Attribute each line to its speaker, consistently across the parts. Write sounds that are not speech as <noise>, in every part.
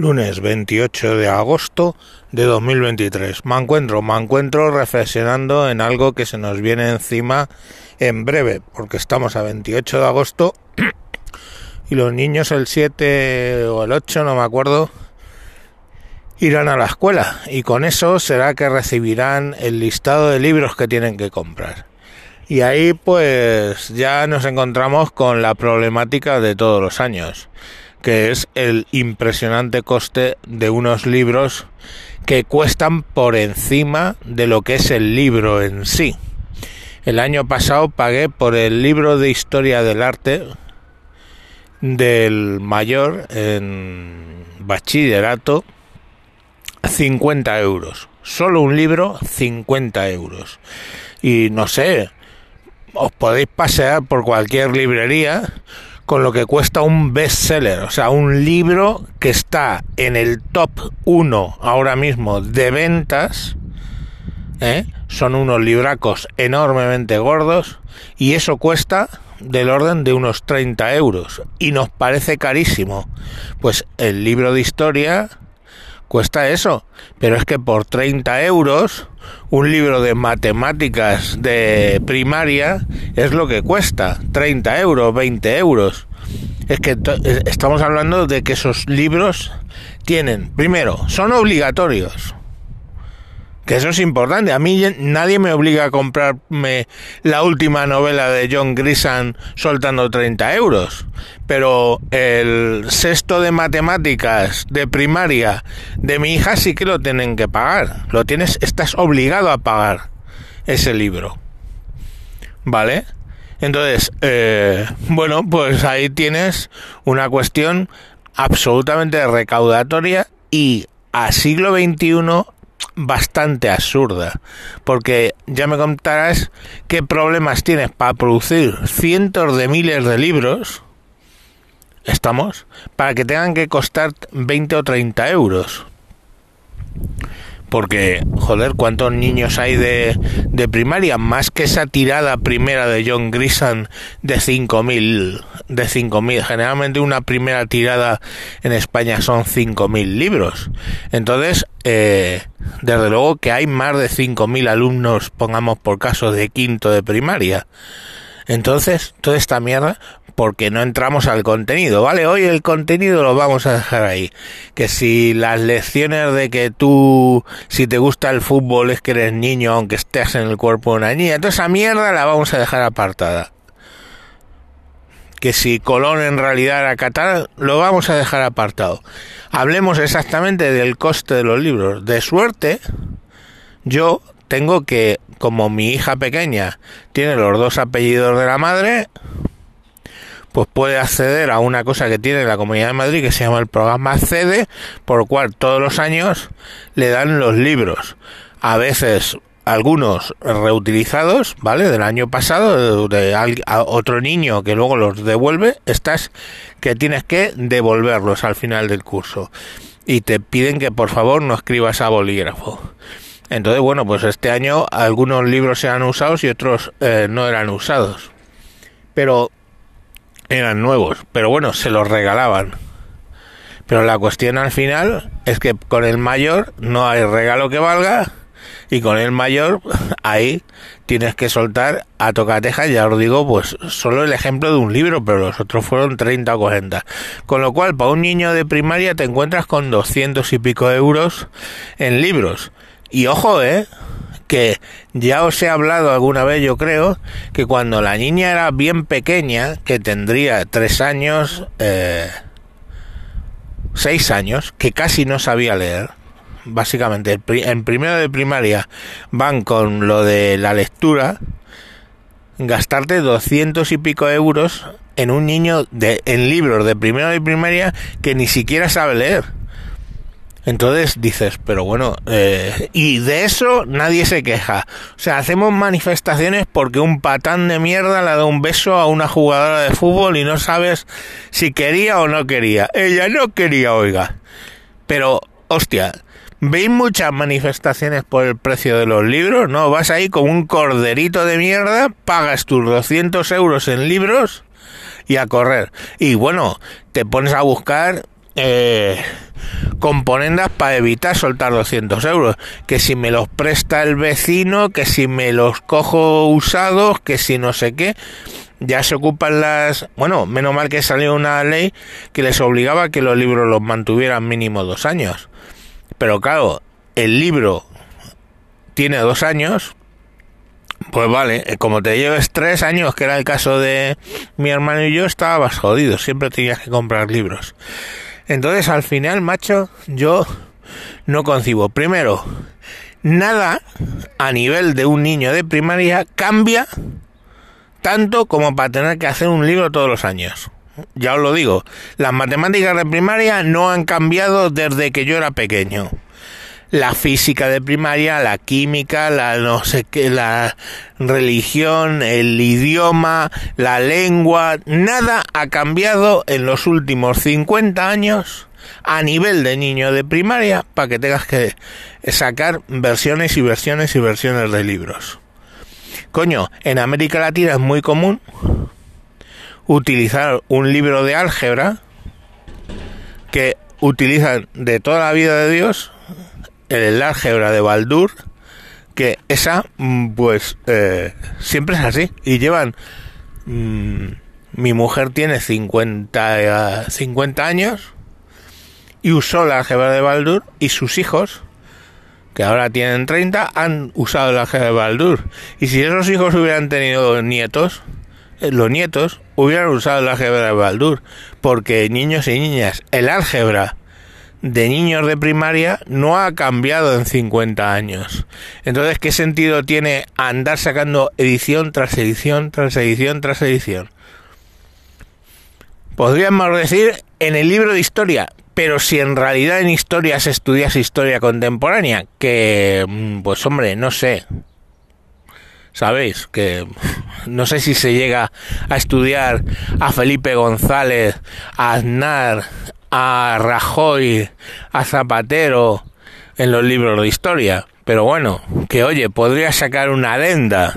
Speaker 1: lunes 28 de agosto de 2023. Me encuentro, me encuentro reflexionando en algo que se nos viene encima en breve, porque estamos a 28 de agosto <clears throat> y los niños el 7 o el 8, no me acuerdo, irán a la escuela y con eso será que recibirán el listado de libros que tienen que comprar. Y ahí pues ya nos encontramos con la problemática de todos los años que es el impresionante coste de unos libros que cuestan por encima de lo que es el libro en sí. El año pasado pagué por el libro de historia del arte del mayor en bachillerato 50 euros. Solo un libro, 50 euros. Y no sé, os podéis pasear por cualquier librería con lo que cuesta un bestseller, o sea, un libro que está en el top 1 ahora mismo de ventas. ¿eh? Son unos libracos enormemente gordos y eso cuesta del orden de unos 30 euros y nos parece carísimo. Pues el libro de historia cuesta eso, pero es que por 30 euros un libro de matemáticas de primaria es lo que cuesta, 30 euros, 20 euros. Es que eh, estamos hablando de que esos libros tienen, primero, son obligatorios. Que eso es importante. A mí nadie me obliga a comprarme la última novela de John Grisham soltando 30 euros. Pero el sexto de matemáticas de primaria de mi hija sí que lo tienen que pagar. Lo tienes, estás obligado a pagar ese libro. ¿Vale? Entonces, eh, bueno, pues ahí tienes una cuestión absolutamente recaudatoria y a siglo XXI bastante absurda, porque ya me contarás qué problemas tienes para producir cientos de miles de libros, estamos, para que tengan que costar 20 o 30 euros. Porque, joder, ¿cuántos niños hay de, de primaria? Más que esa tirada primera de John Grisham de 5.000, de 5.000. Generalmente una primera tirada en España son 5.000 libros. Entonces, eh, desde luego que hay más de 5.000 alumnos, pongamos por caso, de quinto de primaria. Entonces, toda esta mierda, porque no entramos al contenido, ¿vale? Hoy el contenido lo vamos a dejar ahí. Que si las lecciones de que tú, si te gusta el fútbol, es que eres niño, aunque estés en el cuerpo de una niña, toda esa mierda la vamos a dejar apartada. Que si Colón en realidad era Qatar, lo vamos a dejar apartado. Hablemos exactamente del coste de los libros. De suerte, yo tengo que, como mi hija pequeña tiene los dos apellidos de la madre, pues puede acceder a una cosa que tiene la Comunidad de Madrid que se llama el programa CEDE, por lo cual todos los años le dan los libros. A veces algunos reutilizados, ¿vale? Del año pasado, de, otro niño que luego los devuelve, estás que tienes que devolverlos al final del curso. Y te piden que por favor no escribas a bolígrafo. Entonces, bueno, pues este año algunos libros se han usado y otros eh, no eran usados. Pero eran nuevos, pero bueno, se los regalaban. Pero la cuestión al final es que con el mayor no hay regalo que valga y con el mayor <laughs> ahí tienes que soltar a tocateja, ya os digo, pues solo el ejemplo de un libro, pero los otros fueron 30 o 40. Con lo cual, para un niño de primaria te encuentras con 200 y pico euros en libros. Y ojo, eh, que ya os he hablado alguna vez, yo creo, que cuando la niña era bien pequeña, que tendría tres años, eh, seis años, que casi no sabía leer, básicamente, en primero de primaria van con lo de la lectura, gastarte doscientos y pico euros en un niño de, en libros de primero de primaria que ni siquiera sabe leer. Entonces dices, pero bueno, eh, y de eso nadie se queja. O sea, hacemos manifestaciones porque un patán de mierda le da un beso a una jugadora de fútbol y no sabes si quería o no quería. Ella no quería, oiga. Pero, hostia, ¿veis muchas manifestaciones por el precio de los libros? ¿No? Vas ahí con un corderito de mierda, pagas tus 200 euros en libros y a correr. Y bueno, te pones a buscar... Eh, componendas para evitar soltar 200 euros. Que si me los presta el vecino, que si me los cojo usados, que si no sé qué. Ya se ocupan las... Bueno, menos mal que salió una ley que les obligaba a que los libros los mantuvieran mínimo dos años. Pero claro, el libro tiene dos años, pues vale, eh, como te lleves tres años, que era el caso de mi hermano y yo, estabas jodido, siempre tenías que comprar libros. Entonces, al final, macho, yo no concibo. Primero, nada a nivel de un niño de primaria cambia tanto como para tener que hacer un libro todos los años. Ya os lo digo, las matemáticas de primaria no han cambiado desde que yo era pequeño la física de primaria, la química, la no sé qué, la religión, el idioma, la lengua, nada ha cambiado en los últimos 50 años a nivel de niño de primaria para que tengas que sacar versiones y versiones y versiones de libros. Coño, en América Latina es muy común utilizar un libro de álgebra que utilizan de toda la vida de Dios el álgebra de Baldur, que esa, mm, pues, eh, siempre es así. Y llevan... Mm, mi mujer tiene 50, 50 años y usó la álgebra de Baldur y sus hijos, que ahora tienen 30, han usado la álgebra de Baldur. Y si esos hijos hubieran tenido nietos, eh, los nietos hubieran usado la álgebra de Baldur, porque niños y niñas, el álgebra de niños de primaria no ha cambiado en 50 años. Entonces, ¿qué sentido tiene andar sacando edición tras edición, tras edición, tras edición? Podríamos decir en el libro de historia, pero si en realidad en historia se estudias historia contemporánea, que, mm, pues hombre, no sé. ¿Sabéis? Que <laughs> no sé si se llega a estudiar a Felipe González, a Aznar, a Rajoy, a Zapatero en los libros de historia. Pero bueno, que oye, podría sacar una adenda.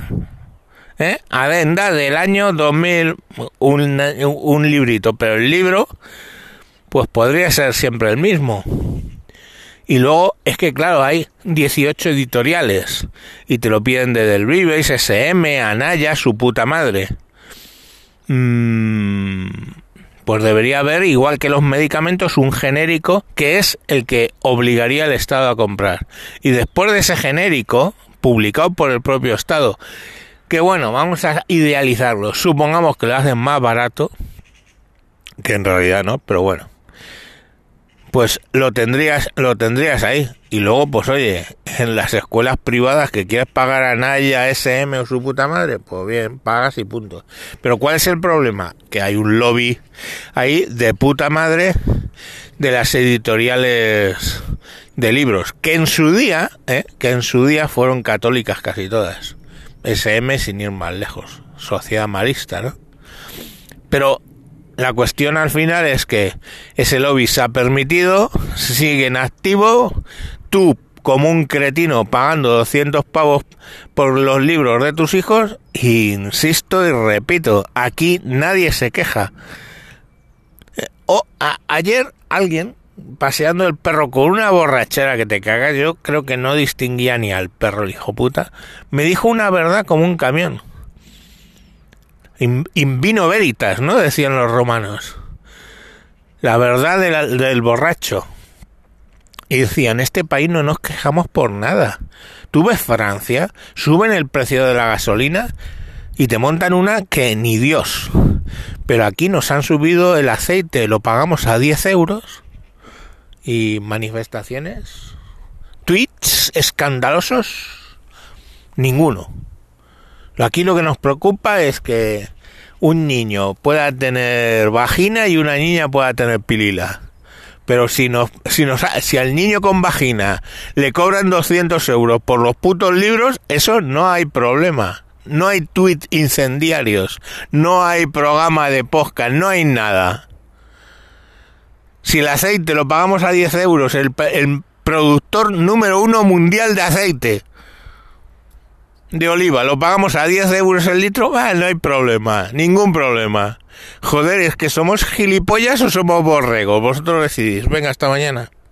Speaker 1: ¿Eh? Adenda del año 2000, un, un librito, pero el libro, pues podría ser siempre el mismo. Y luego es que, claro, hay 18 editoriales y te lo piden de Del SM, Anaya, su puta madre. Mmm pues debería haber, igual que los medicamentos, un genérico que es el que obligaría al Estado a comprar. Y después de ese genérico, publicado por el propio Estado, que bueno, vamos a idealizarlo, supongamos que lo hacen más barato, que en realidad no, pero bueno, pues lo tendrías, lo tendrías ahí. Y luego, pues oye, en las escuelas privadas que quieres pagar a Naya, SM o su puta madre, pues bien, pagas y punto. Pero ¿cuál es el problema? Que hay un lobby ahí de puta madre de las editoriales de libros, que en su día, ¿eh? que en su día fueron católicas casi todas. SM sin ir más lejos, sociedad marista, ¿no? Pero la cuestión al final es que ese lobby se ha permitido, sigue en activo, tú como un cretino pagando 200 pavos por los libros de tus hijos, insisto y repito, aquí nadie se queja. O ayer alguien paseando el perro con una borrachera que te caga, yo creo que no distinguía ni al perro el hijo puta, me dijo una verdad como un camión in, vino veritas, ¿no? Decían los romanos. La verdad del borracho. Y decían, este país no nos quejamos por nada. Tú ves Francia, suben el precio de la gasolina y te montan una que ni Dios. Pero aquí nos han subido el aceite, lo pagamos a 10 euros. Y manifestaciones, tweets escandalosos, ninguno. Aquí lo que nos preocupa es que un niño pueda tener vagina y una niña pueda tener pilila. Pero si nos, si nos, si al niño con vagina le cobran 200 euros por los putos libros, eso no hay problema. No hay tweets incendiarios, no hay programa de podcast, no hay nada. Si el aceite lo pagamos a 10 euros, el, el productor número uno mundial de aceite, de oliva lo pagamos a 10 euros el litro, no hay problema, ningún problema. Joder, es que somos gilipollas o somos borregos, vosotros decidís. Venga, hasta mañana.